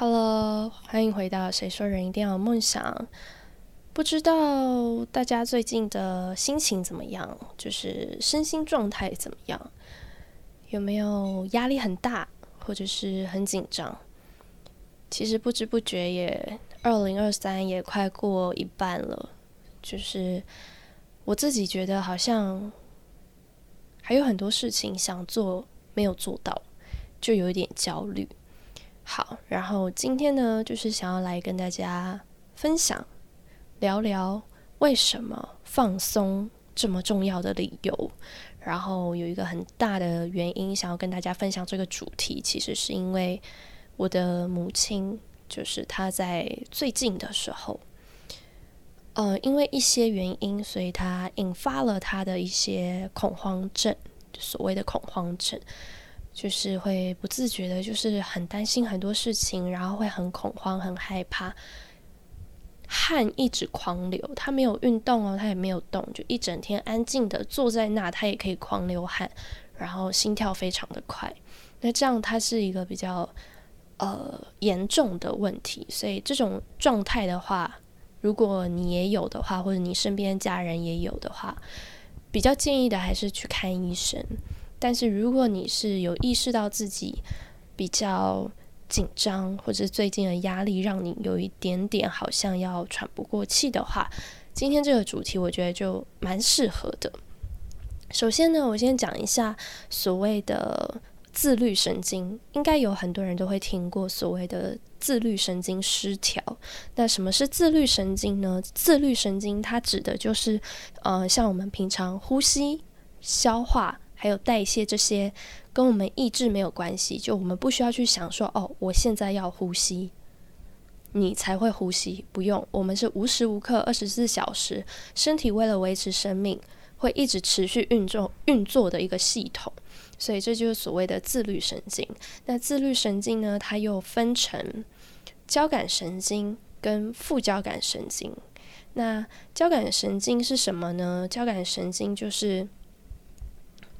Hello，欢迎回到《谁说人一定要有梦想》。不知道大家最近的心情怎么样？就是身心状态怎么样？有没有压力很大，或者是很紧张？其实不知不觉也二零二三也快过一半了，就是我自己觉得好像还有很多事情想做没有做到，就有一点焦虑。好，然后今天呢，就是想要来跟大家分享，聊聊为什么放松这么重要的理由。然后有一个很大的原因，想要跟大家分享这个主题，其实是因为我的母亲，就是她在最近的时候，呃，因为一些原因，所以她引发了她的一些恐慌症，所谓的恐慌症。就是会不自觉的，就是很担心很多事情，然后会很恐慌、很害怕，汗一直狂流。他没有运动哦，他也没有动，就一整天安静的坐在那，他也可以狂流汗，然后心跳非常的快。那这样，它是一个比较呃严重的问题。所以这种状态的话，如果你也有的话，或者你身边家人也有的话，比较建议的还是去看医生。但是如果你是有意识到自己比较紧张，或者最近的压力让你有一点点好像要喘不过气的话，今天这个主题我觉得就蛮适合的。首先呢，我先讲一下所谓的自律神经，应该有很多人都会听过所谓的自律神经失调。那什么是自律神经呢？自律神经它指的就是，呃，像我们平常呼吸、消化。还有代谢这些跟我们意志没有关系，就我们不需要去想说哦，我现在要呼吸，你才会呼吸，不用，我们是无时无刻二十四小时，身体为了维持生命，会一直持续运作运作的一个系统，所以这就是所谓的自律神经。那自律神经呢，它又分成交感神经跟副交感神经。那交感神经是什么呢？交感神经就是。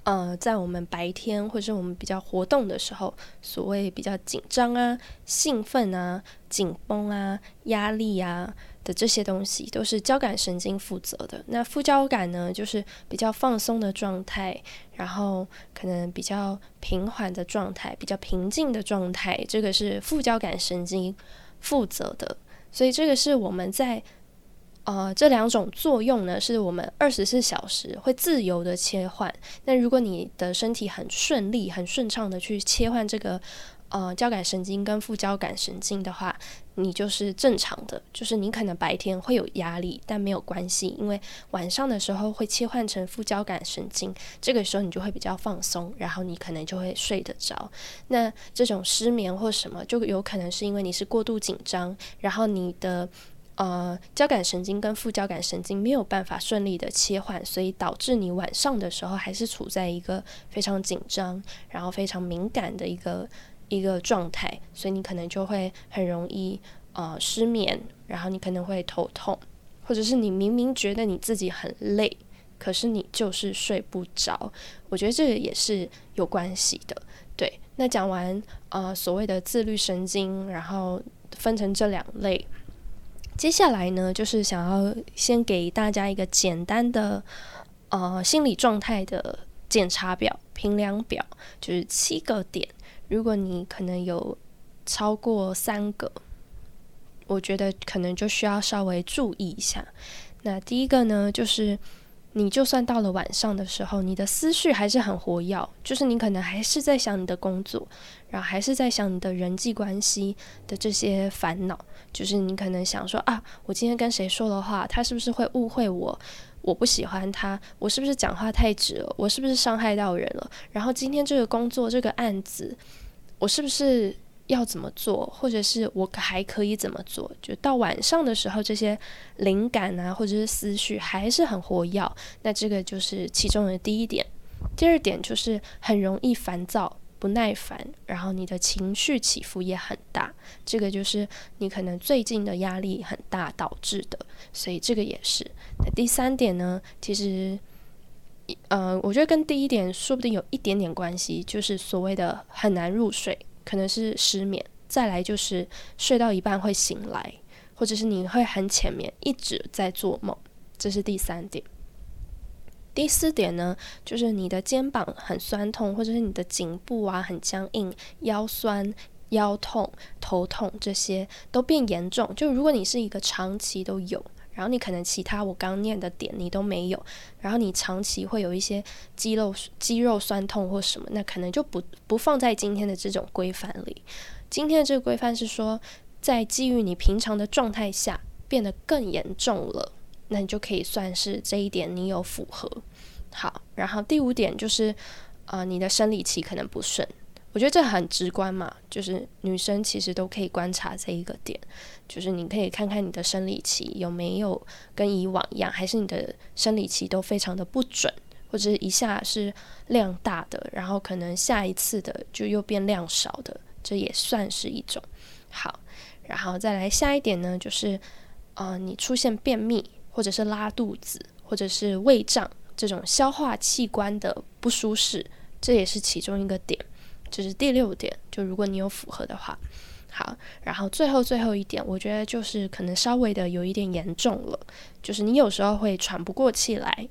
呃，在我们白天或者是我们比较活动的时候，所谓比较紧张啊、兴奋啊、紧绷啊、压力啊的这些东西，都是交感神经负责的。那副交感呢，就是比较放松的状态，然后可能比较平缓的状态、比较平静的状态，这个是副交感神经负责的。所以这个是我们在。呃，这两种作用呢，是我们二十四小时会自由的切换。那如果你的身体很顺利、很顺畅的去切换这个呃交感神经跟副交感神经的话，你就是正常的。就是你可能白天会有压力，但没有关系，因为晚上的时候会切换成副交感神经，这个时候你就会比较放松，然后你可能就会睡得着。那这种失眠或什么，就有可能是因为你是过度紧张，然后你的。呃，交感神经跟副交感神经没有办法顺利的切换，所以导致你晚上的时候还是处在一个非常紧张，然后非常敏感的一个一个状态，所以你可能就会很容易呃失眠，然后你可能会头痛，或者是你明明觉得你自己很累，可是你就是睡不着。我觉得这个也是有关系的。对，那讲完呃所谓的自律神经，然后分成这两类。接下来呢，就是想要先给大家一个简单的呃心理状态的检查表、评量表，就是七个点。如果你可能有超过三个，我觉得可能就需要稍微注意一下。那第一个呢，就是。你就算到了晚上的时候，你的思绪还是很活跃，就是你可能还是在想你的工作，然后还是在想你的人际关系的这些烦恼，就是你可能想说啊，我今天跟谁说了话，他是不是会误会我？我不喜欢他，我是不是讲话太直了？我是不是伤害到人了？然后今天这个工作这个案子，我是不是？要怎么做，或者是我还可以怎么做？就到晚上的时候，这些灵感啊，或者是思绪还是很活跃。那这个就是其中的第一点。第二点就是很容易烦躁、不耐烦，然后你的情绪起伏也很大。这个就是你可能最近的压力很大导致的，所以这个也是。那第三点呢，其实，呃，我觉得跟第一点说不定有一点点关系，就是所谓的很难入睡。可能是失眠，再来就是睡到一半会醒来，或者是你会很浅眠，一直在做梦，这是第三点。第四点呢，就是你的肩膀很酸痛，或者是你的颈部啊很僵硬，腰酸、腰痛、头痛这些都变严重。就如果你是一个长期都有，然后你可能其他我刚念的点你都没有，然后你长期会有一些肌肉肌肉酸痛或什么，那可能就不不放在今天的这种规范里。今天的这个规范是说，在基于你平常的状态下变得更严重了。那你就可以算是这一点你有符合。好，然后第五点就是，呃，你的生理期可能不顺。我觉得这很直观嘛，就是女生其实都可以观察这一个点，就是你可以看看你的生理期有没有跟以往一样，还是你的生理期都非常的不准，或者一下是量大的，然后可能下一次的就又变量少的，这也算是一种。好，然后再来下一点呢，就是，呃，你出现便秘。或者是拉肚子，或者是胃胀这种消化器官的不舒适，这也是其中一个点，这是第六点。就如果你有符合的话，好，然后最后最后一点，我觉得就是可能稍微的有一点严重了，就是你有时候会喘不过气来，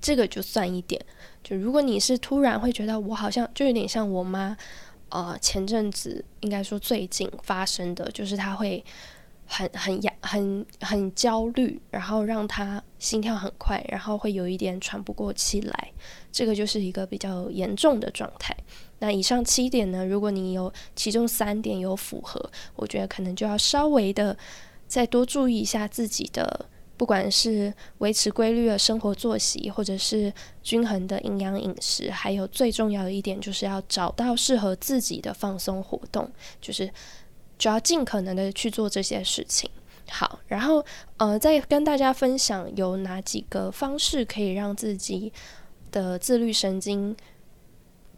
这个就算一点。就如果你是突然会觉得我好像就有点像我妈，呃，前阵子应该说最近发生的就是她会。很很压很很焦虑，然后让他心跳很快，然后会有一点喘不过气来，这个就是一个比较严重的状态。那以上七点呢，如果你有其中三点有符合，我觉得可能就要稍微的再多注意一下自己的，不管是维持规律的生活作息，或者是均衡的营养饮食，还有最重要的一点就是要找到适合自己的放松活动，就是。就要尽可能的去做这些事情。好，然后呃，再跟大家分享有哪几个方式可以让自己的自律神经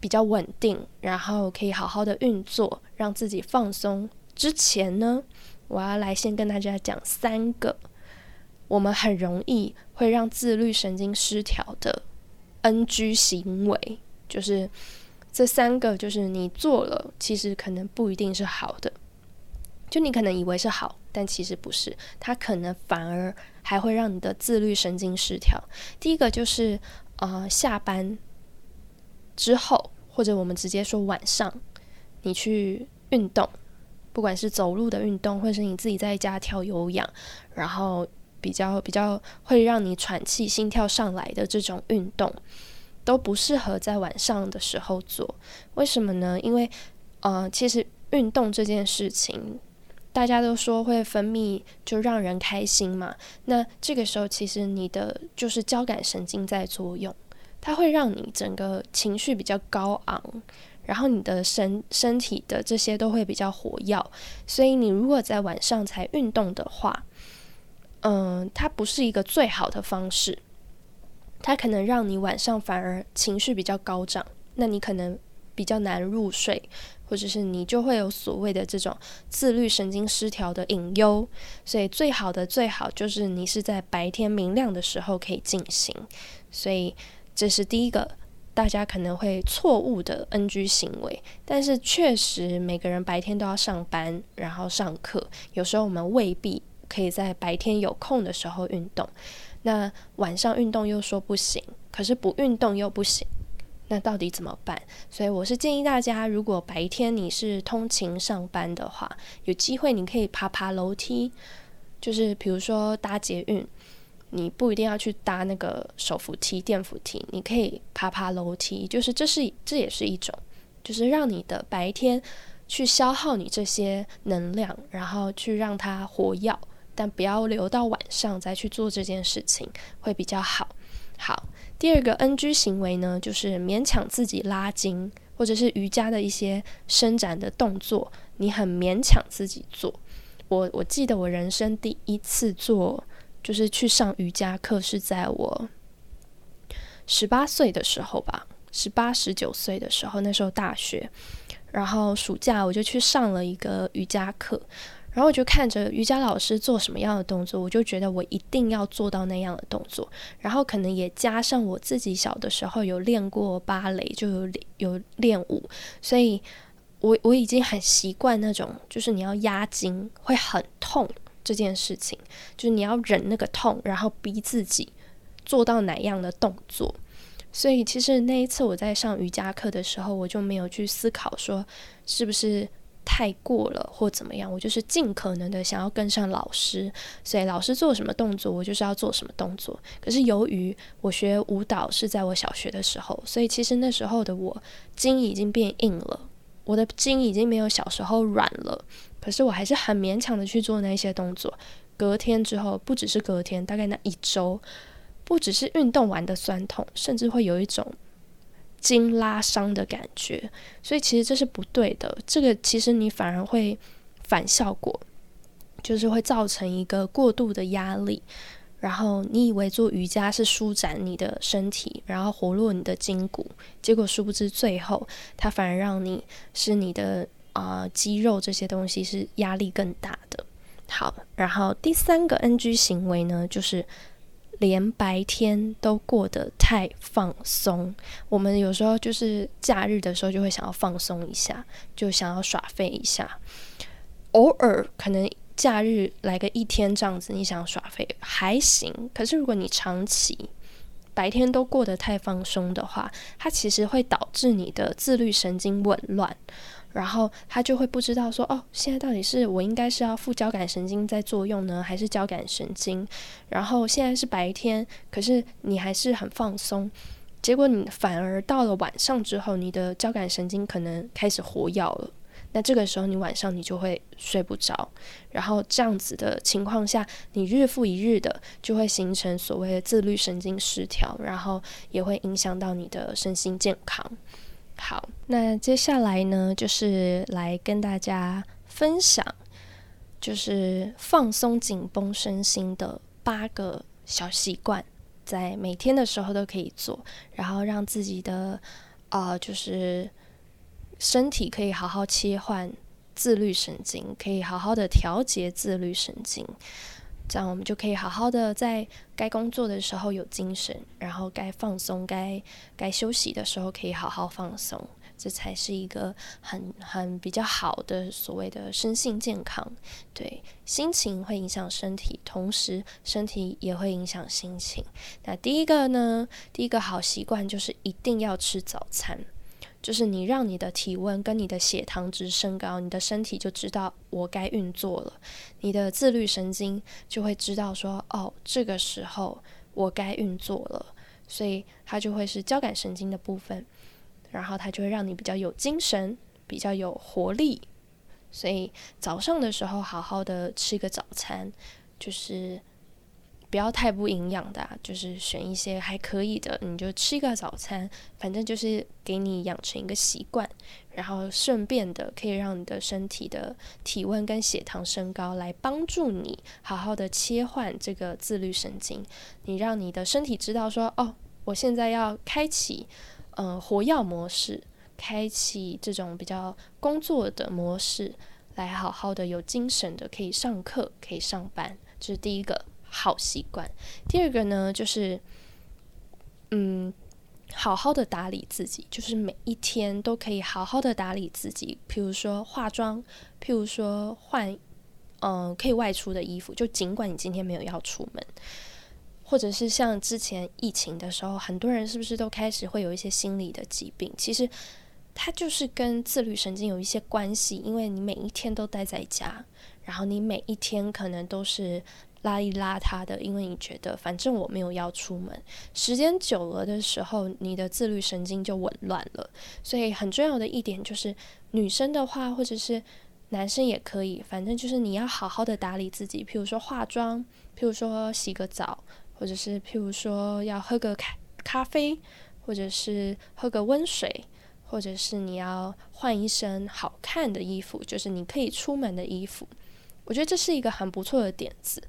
比较稳定，然后可以好好的运作，让自己放松。之前呢，我要来先跟大家讲三个我们很容易会让自律神经失调的 NG 行为，就是这三个，就是你做了，其实可能不一定是好的。就你可能以为是好，但其实不是，它可能反而还会让你的自律神经失调。第一个就是，呃，下班之后，或者我们直接说晚上，你去运动，不管是走路的运动，或者是你自己在家跳有氧，然后比较比较会让你喘气、心跳上来的这种运动，都不适合在晚上的时候做。为什么呢？因为，呃，其实运动这件事情。大家都说会分泌，就让人开心嘛。那这个时候，其实你的就是交感神经在作用，它会让你整个情绪比较高昂，然后你的身身体的这些都会比较活跃。所以你如果在晚上才运动的话，嗯，它不是一个最好的方式，它可能让你晚上反而情绪比较高涨，那你可能比较难入睡。或者是你就会有所谓的这种自律神经失调的隐忧，所以最好的最好就是你是在白天明亮的时候可以进行。所以这是第一个大家可能会错误的 NG 行为，但是确实每个人白天都要上班，然后上课，有时候我们未必可以在白天有空的时候运动，那晚上运动又说不行，可是不运动又不行。那到底怎么办？所以我是建议大家，如果白天你是通勤上班的话，有机会你可以爬爬楼梯，就是比如说搭捷运，你不一定要去搭那个手扶梯、电扶梯，你可以爬爬楼梯，就是这是这也是一种，就是让你的白天去消耗你这些能量，然后去让它活跃，但不要留到晚上再去做这件事情，会比较好。好。第二个 NG 行为呢，就是勉强自己拉筋，或者是瑜伽的一些伸展的动作，你很勉强自己做。我我记得我人生第一次做，就是去上瑜伽课，是在我十八岁的时候吧，十八十九岁的时候，那时候大学，然后暑假我就去上了一个瑜伽课。然后我就看着瑜伽老师做什么样的动作，我就觉得我一定要做到那样的动作。然后可能也加上我自己小的时候有练过芭蕾，就有有练舞，所以我我已经很习惯那种，就是你要压筋会很痛这件事情，就是你要忍那个痛，然后逼自己做到哪样的动作。所以其实那一次我在上瑜伽课的时候，我就没有去思考说是不是太过了或怎么样，我就是尽可能的想要跟上老师，所以老师做什么动作，我就是要做什么动作。可是由于我学舞蹈是在我小学的时候，所以其实那时候的我筋已经变硬了。我的筋已经没有小时候软了，可是我还是很勉强的去做那些动作。隔天之后，不只是隔天，大概那一周，不只是运动完的酸痛，甚至会有一种筋拉伤的感觉。所以其实这是不对的，这个其实你反而会反效果，就是会造成一个过度的压力。然后你以为做瑜伽是舒展你的身体，然后活络你的筋骨，结果殊不知最后它反而让你是你的啊肌肉这些东西是压力更大的。好，然后第三个 NG 行为呢，就是连白天都过得太放松。我们有时候就是假日的时候就会想要放松一下，就想要耍废一下，偶尔可能。假日来个一天这样子，你想耍废还行。可是如果你长期白天都过得太放松的话，它其实会导致你的自律神经紊乱，然后他就会不知道说哦，现在到底是我应该是要副交感神经在作用呢，还是交感神经？然后现在是白天，可是你还是很放松，结果你反而到了晚上之后，你的交感神经可能开始活跃了。那这个时候，你晚上你就会睡不着，然后这样子的情况下，你日复一日的就会形成所谓的自律神经失调，然后也会影响到你的身心健康。好，那接下来呢，就是来跟大家分享，就是放松紧绷身心的八个小习惯，在每天的时候都可以做，然后让自己的啊，就是。身体可以好好切换自律神经，可以好好的调节自律神经，这样我们就可以好好的在该工作的时候有精神，然后该放松、该该休息的时候可以好好放松，这才是一个很很比较好的所谓的身心健康。对，心情会影响身体，同时身体也会影响心情。那第一个呢，第一个好习惯就是一定要吃早餐。就是你让你的体温跟你的血糖值升高，你的身体就知道我该运作了，你的自律神经就会知道说，哦，这个时候我该运作了，所以它就会是交感神经的部分，然后它就会让你比较有精神，比较有活力，所以早上的时候好好的吃个早餐，就是。不要太不营养的，就是选一些还可以的，你就吃一个早餐，反正就是给你养成一个习惯，然后顺便的可以让你的身体的体温跟血糖升高，来帮助你好好的切换这个自律神经。你让你的身体知道说，哦，我现在要开启嗯活药模式，开启这种比较工作的模式，来好好的有精神的可以上课，可以上班，这是第一个。好习惯。第二个呢，就是，嗯，好好的打理自己，就是每一天都可以好好的打理自己。譬如说化妆，譬如说换，嗯，可以外出的衣服，就尽管你今天没有要出门，或者是像之前疫情的时候，很多人是不是都开始会有一些心理的疾病？其实它就是跟自律神经有一些关系，因为你每一天都待在家，然后你每一天可能都是。邋里邋遢的，因为你觉得反正我没有要出门，时间久了的时候，你的自律神经就紊乱了。所以很重要的一点就是，女生的话或者是男生也可以，反正就是你要好好的打理自己，譬如说化妆，譬如说洗个澡，或者是譬如说要喝个咖咖啡，或者是喝个温水，或者是你要换一身好看的衣服，就是你可以出门的衣服。我觉得这是一个很不错的点子。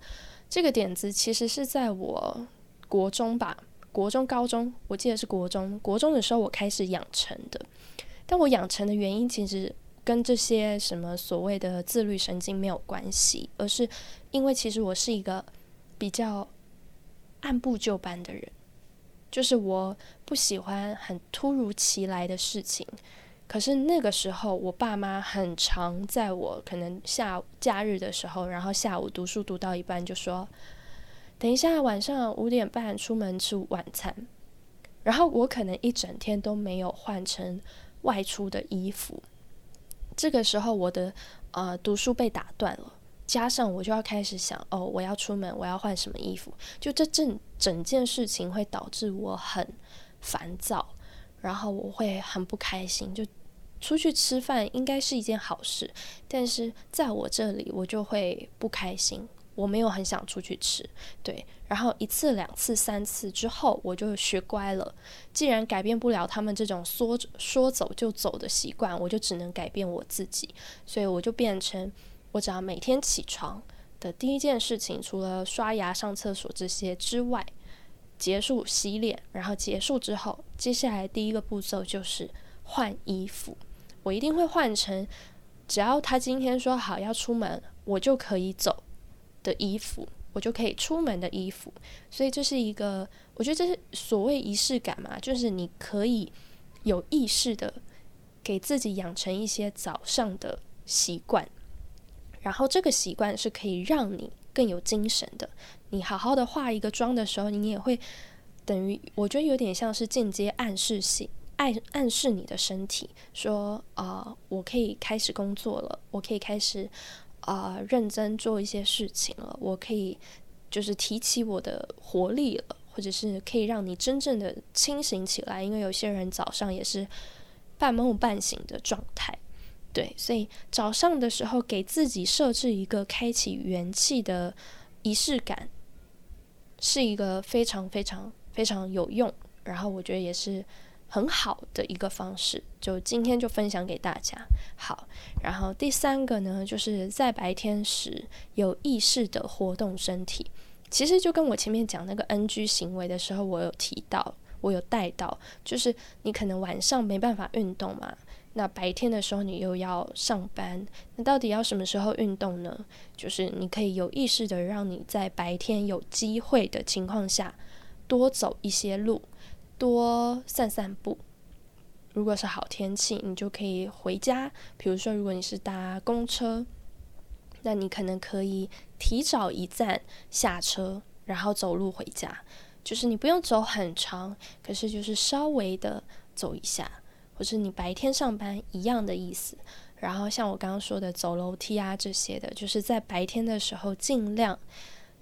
这个点子其实是在我国中吧，国中、高中，我记得是国中。国中的时候我开始养成的，但我养成的原因其实跟这些什么所谓的自律神经没有关系，而是因为其实我是一个比较按部就班的人，就是我不喜欢很突如其来的事情，可是那个时候，我爸妈很常在我可能下假日的时候，然后下午读书读到一半就说：“等一下，晚上五点半出门吃晚餐。”然后我可能一整天都没有换成外出的衣服。这个时候，我的呃读书被打断了，加上我就要开始想：哦，我要出门，我要换什么衣服？就这整整件事情会导致我很烦躁。然后我会很不开心，就出去吃饭应该是一件好事，但是在我这里我就会不开心，我没有很想出去吃，对。然后一次、两次、三次之后，我就学乖了。既然改变不了他们这种说说走就走的习惯，我就只能改变我自己。所以我就变成，我只要每天起床的第一件事情，除了刷牙、上厕所这些之外。结束洗脸，然后结束之后，接下来第一个步骤就是换衣服。我一定会换成只要他今天说好要出门，我就可以走的衣服，我就可以出门的衣服。所以这是一个，我觉得这是所谓仪式感嘛，就是你可以有意识的给自己养成一些早上的习惯，然后这个习惯是可以让你更有精神的。你好好的化一个妆的时候，你也会等于我觉得有点像是间接暗示性，暗暗示你的身体说啊，我可以开始工作了，我可以开始啊认真做一些事情了，我可以就是提起我的活力了，或者是可以让你真正的清醒起来。因为有些人早上也是半梦半醒的状态，对，所以早上的时候给自己设置一个开启元气的仪式感。是一个非常非常非常有用，然后我觉得也是很好的一个方式，就今天就分享给大家。好，然后第三个呢，就是在白天时有意识的活动身体。其实就跟我前面讲那个 NG 行为的时候，我有提到，我有带到，就是你可能晚上没办法运动嘛。那白天的时候你又要上班，那到底要什么时候运动呢？就是你可以有意识的让你在白天有机会的情况下多走一些路，多散散步。如果是好天气，你就可以回家。比如说，如果你是搭公车，那你可能可以提早一站下车，然后走路回家。就是你不用走很长，可是就是稍微的走一下。或是你白天上班一样的意思，然后像我刚刚说的走楼梯啊这些的，就是在白天的时候尽量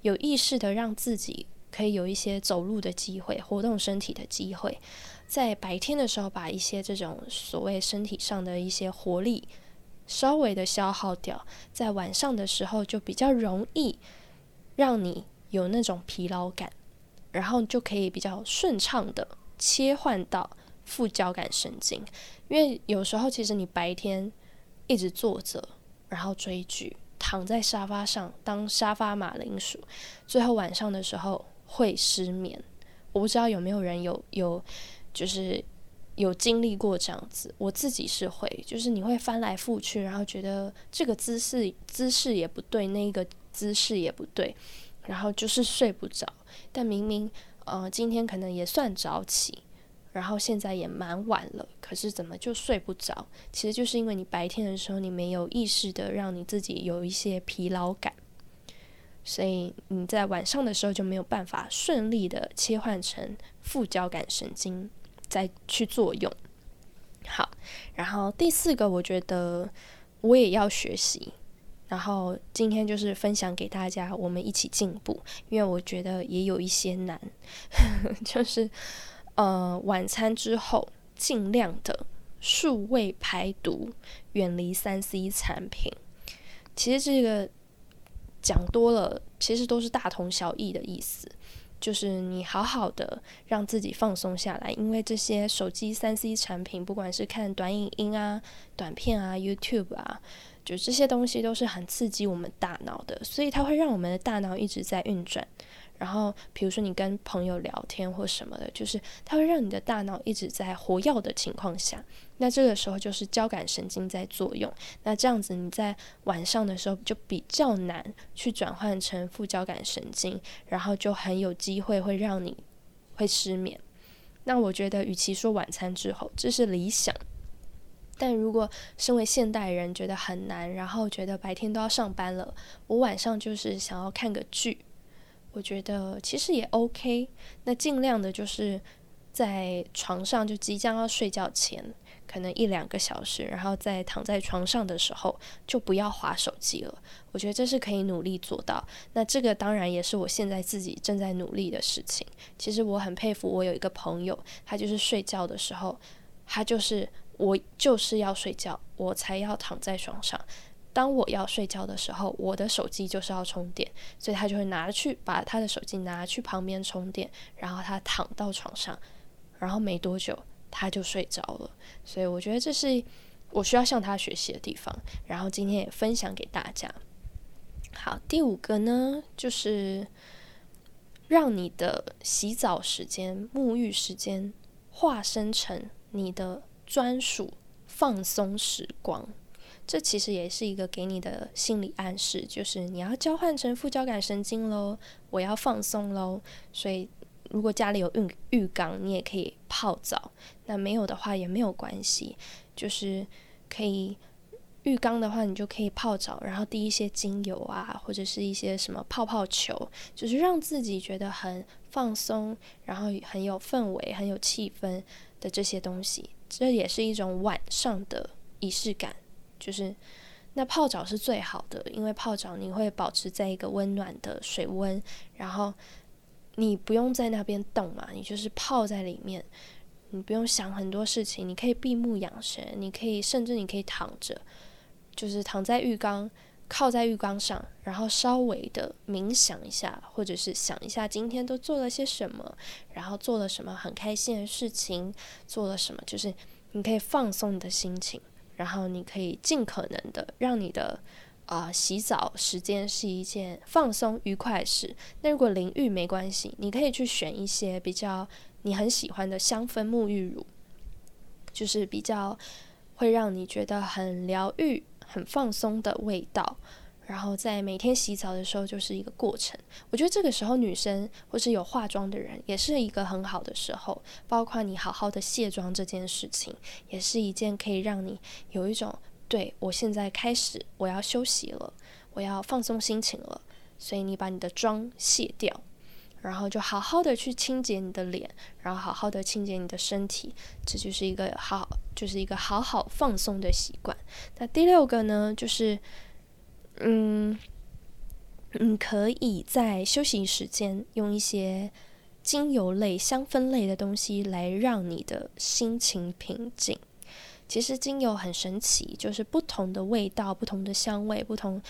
有意识的让自己可以有一些走路的机会，活动身体的机会，在白天的时候把一些这种所谓身体上的一些活力稍微的消耗掉，在晚上的时候就比较容易让你有那种疲劳感，然后就可以比较顺畅的切换到。副交感神经，因为有时候其实你白天一直坐着，然后追剧，躺在沙发上当沙发马铃薯，最后晚上的时候会失眠。我不知道有没有人有有就是有经历过这样子，我自己是会，就是你会翻来覆去，然后觉得这个姿势姿势也不对，那个姿势也不对，然后就是睡不着。但明明呃今天可能也算早起。然后现在也蛮晚了，可是怎么就睡不着？其实就是因为你白天的时候你没有意识的让你自己有一些疲劳感，所以你在晚上的时候就没有办法顺利的切换成副交感神经再去作用。好，然后第四个我觉得我也要学习，然后今天就是分享给大家，我们一起进步，因为我觉得也有一些难，就是。呃，晚餐之后尽量的数位排毒，远离三 C 产品。其实这个讲多了，其实都是大同小异的意思，就是你好好的让自己放松下来，因为这些手机三 C 产品，不管是看短影音啊、短片啊、YouTube 啊，就这些东西都是很刺激我们大脑的，所以它会让我们的大脑一直在运转。然后，比如说你跟朋友聊天或什么的，就是它会让你的大脑一直在活跃的情况下，那这个时候就是交感神经在作用。那这样子你在晚上的时候就比较难去转换成副交感神经，然后就很有机会会让你会失眠。那我觉得，与其说晚餐之后，这是理想，但如果身为现代人觉得很难，然后觉得白天都要上班了，我晚上就是想要看个剧，我觉得其实也 OK。那尽量的就是在床上就即将要睡觉前。可能一两个小时，然后在躺在床上的时候就不要划手机了。我觉得这是可以努力做到。那这个当然也是我现在自己正在努力的事情。其实我很佩服我有一个朋友，他就是睡觉的时候，他就是我就是要睡觉，我才要躺在床上。当我要睡觉的时候，我的手机就是要充电，所以他就会拿去把他的手机拿去旁边充电，然后他躺到床上，然后没多久。他就睡着了，所以我觉得这是我需要向他学习的地方。然后今天也分享给大家。好，第五个呢，就是让你的洗澡时间、沐浴时间化身成你的专属放松时光。这其实也是一个给你的心理暗示，就是你要交换成副交感神经喽，我要放松喽，所以。如果家里有浴浴缸，你也可以泡澡。那没有的话也没有关系，就是可以浴缸的话，你就可以泡澡，然后滴一些精油啊，或者是一些什么泡泡球，就是让自己觉得很放松，然后很有氛围、很有气氛的这些东西。这也是一种晚上的仪式感。就是那泡澡是最好的，因为泡澡你会保持在一个温暖的水温，然后。你不用在那边动嘛，你就是泡在里面，你不用想很多事情，你可以闭目养神，你可以甚至你可以躺着，就是躺在浴缸，靠在浴缸上，然后稍微的冥想一下，或者是想一下今天都做了些什么，然后做了什么很开心的事情，做了什么，就是你可以放松你的心情，然后你可以尽可能的让你的。啊，洗澡时间是一件放松愉快的事。那如果淋浴没关系，你可以去选一些比较你很喜欢的香氛沐浴乳，就是比较会让你觉得很疗愈、很放松的味道。然后在每天洗澡的时候就是一个过程。我觉得这个时候女生或是有化妆的人也是一个很好的时候，包括你好好的卸妆这件事情，也是一件可以让你有一种。对我现在开始，我要休息了，我要放松心情了，所以你把你的妆卸掉，然后就好好的去清洁你的脸，然后好好的清洁你的身体，这就是一个好，就是一个好好放松的习惯。那第六个呢，就是，嗯，你可以在休息时间用一些精油类、香氛类的东西来让你的心情平静。其实精油很神奇，就是不同的味道、不同的香味、不同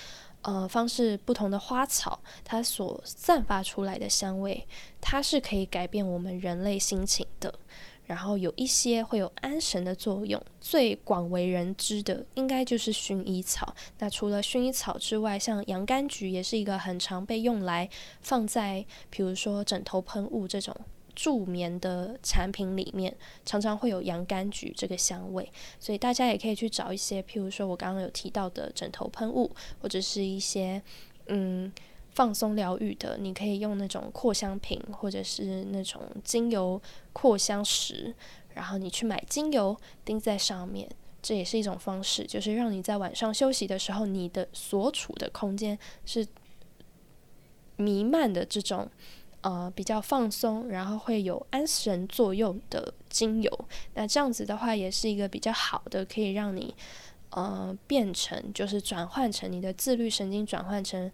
呃方式、不同的花草，它所散发出来的香味，它是可以改变我们人类心情的。然后有一些会有安神的作用，最广为人知的应该就是薰衣草。那除了薰衣草之外，像洋甘菊也是一个很常被用来放在，比如说枕头喷雾这种。助眠的产品里面常常会有洋甘菊这个香味，所以大家也可以去找一些，譬如说我刚刚有提到的枕头喷雾，或者是一些嗯放松疗愈的，你可以用那种扩香瓶，或者是那种精油扩香石，然后你去买精油钉在上面，这也是一种方式，就是让你在晚上休息的时候，你的所处的空间是弥漫的这种。呃，比较放松，然后会有安神作用的精油，那这样子的话，也是一个比较好的，可以让你呃变成，就是转换成你的自律神经转换成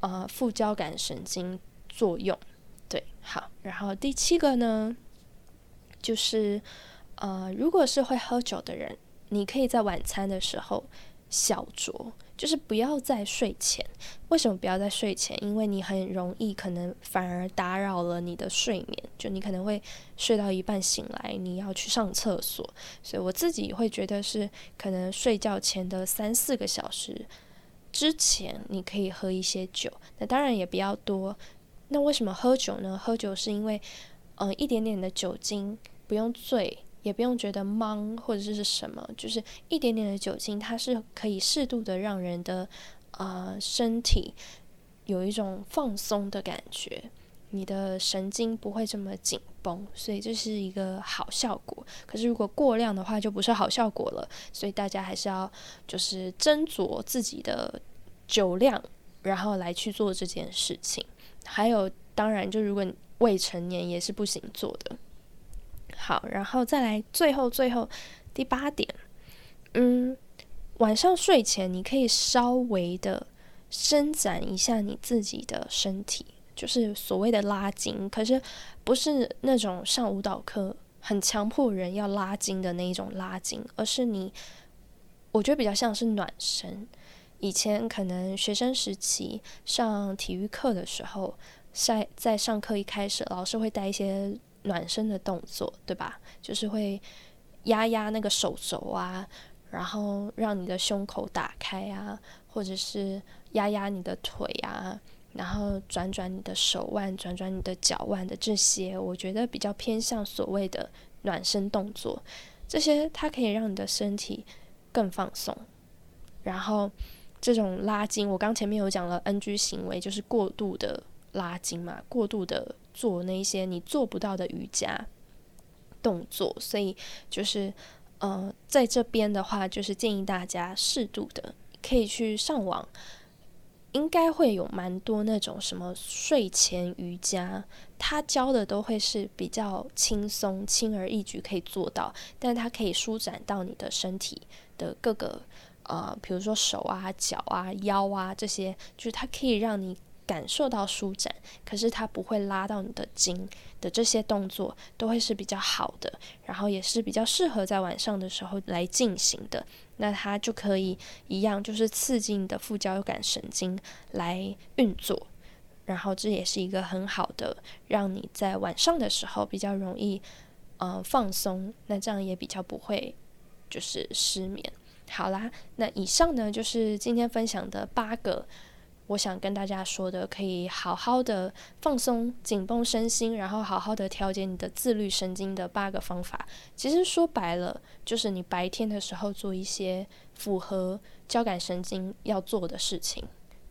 呃副交感神经作用。对，好，然后第七个呢，就是呃，如果是会喝酒的人，你可以在晚餐的时候小酌。就是不要在睡前，为什么不要在睡前？因为你很容易可能反而打扰了你的睡眠，就你可能会睡到一半醒来，你要去上厕所。所以我自己会觉得是可能睡觉前的三四个小时之前，你可以喝一些酒。那当然也比较多。那为什么喝酒呢？喝酒是因为，嗯，一点点的酒精不用醉。也不用觉得懵或者是什么，就是一点点的酒精，它是可以适度的让人的呃身体有一种放松的感觉。你的神经不会这么紧绷，所以这是一个好效果。可是如果过量的话，就不是好效果了。所以大家还是要就是斟酌自己的酒量，然后来去做这件事情。还有，当然就如果未成年也是不行做的。好，然后再来最后最后第八点，嗯，晚上睡前你可以稍微的伸展一下你自己的身体。就是所谓的拉筋，可是不是那种上舞蹈课很强迫人要拉筋的那一种拉筋，而是你，我觉得比较像是暖身。以前可能学生时期上体育课的时候，在在上课一开始，老师会带一些暖身的动作，对吧？就是会压压那个手肘啊，然后让你的胸口打开啊，或者是压压你的腿啊。然后转转你的手腕，转转你的脚腕的这些，我觉得比较偏向所谓的暖身动作。这些它可以让你的身体更放松。然后这种拉筋，我刚前面有讲了，NG 行为就是过度的拉筋嘛，过度的做那些你做不到的瑜伽动作。所以就是呃，在这边的话，就是建议大家适度的可以去上网。应该会有蛮多那种什么睡前瑜伽，他教的都会是比较轻松、轻而易举可以做到，但它可以舒展到你的身体的各个呃，比如说手啊、脚啊、腰啊这些，就是它可以让你。感受到舒展，可是它不会拉到你的筋的这些动作都会是比较好的，然后也是比较适合在晚上的时候来进行的。那它就可以一样，就是刺激你的副交感神经来运作，然后这也是一个很好的，让你在晚上的时候比较容易呃放松，那这样也比较不会就是失眠。好啦，那以上呢就是今天分享的八个。我想跟大家说的，可以好好的放松紧绷身心，然后好好的调节你的自律神经的八个方法。其实说白了，就是你白天的时候做一些符合交感神经要做的事情，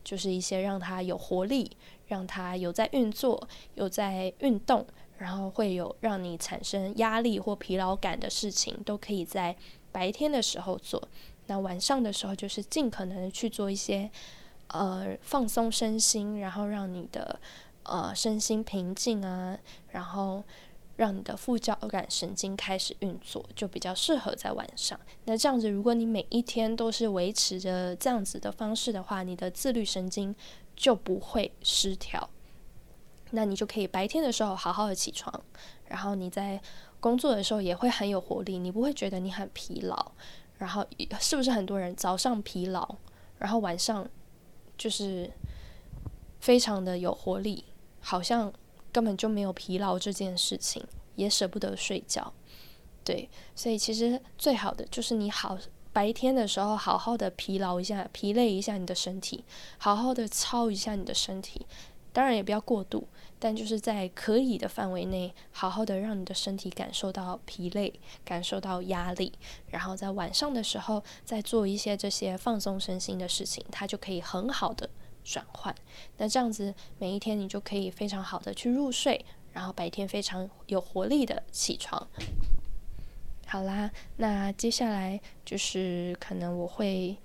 就是一些让它有活力、让它有在运作、有在运动，然后会有让你产生压力或疲劳感的事情，都可以在白天的时候做。那晚上的时候，就是尽可能去做一些。呃，放松身心，然后让你的呃身心平静啊，然后让你的副交感神经开始运作，就比较适合在晚上。那这样子，如果你每一天都是维持着这样子的方式的话，你的自律神经就不会失调。那你就可以白天的时候好好的起床，然后你在工作的时候也会很有活力，你不会觉得你很疲劳。然后是不是很多人早上疲劳，然后晚上？就是非常的有活力，好像根本就没有疲劳这件事情，也舍不得睡觉，对，所以其实最好的就是你好白天的时候好好的疲劳一下，疲累一下你的身体，好好的操一下你的身体，当然也不要过度，但就是在可以的范围内，好好的让你的身体感受到疲累，感受到压力，然后在晚上的时候再做一些这些放松身心的事情，它就可以很好的转换。那这样子每一天你就可以非常好的去入睡，然后白天非常有活力的起床。好啦，那接下来就是可能我会，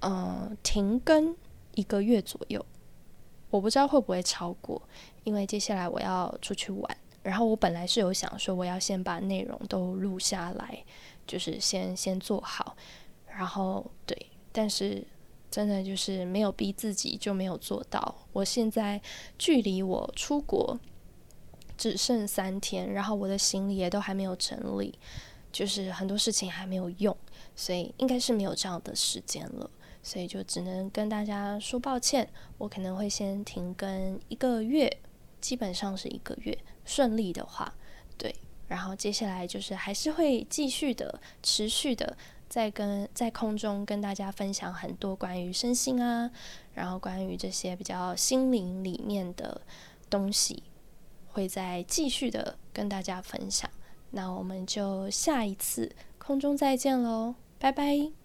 嗯，停更一个月左右，我不知道会不会超过，因为接下来我要出去玩。然后我本来是有想说，我要先把内容都录下来，就是先先做好。然后对，但是真的就是没有逼自己，就没有做到。我现在距离我出国。只剩三天，然后我的行李也都还没有整理，就是很多事情还没有用，所以应该是没有这样的时间了，所以就只能跟大家说抱歉，我可能会先停更一个月，基本上是一个月，顺利的话，对，然后接下来就是还是会继续的、持续的在跟在空中跟大家分享很多关于身心啊，然后关于这些比较心灵里面的东西。会再继续的跟大家分享，那我们就下一次空中再见喽，拜拜。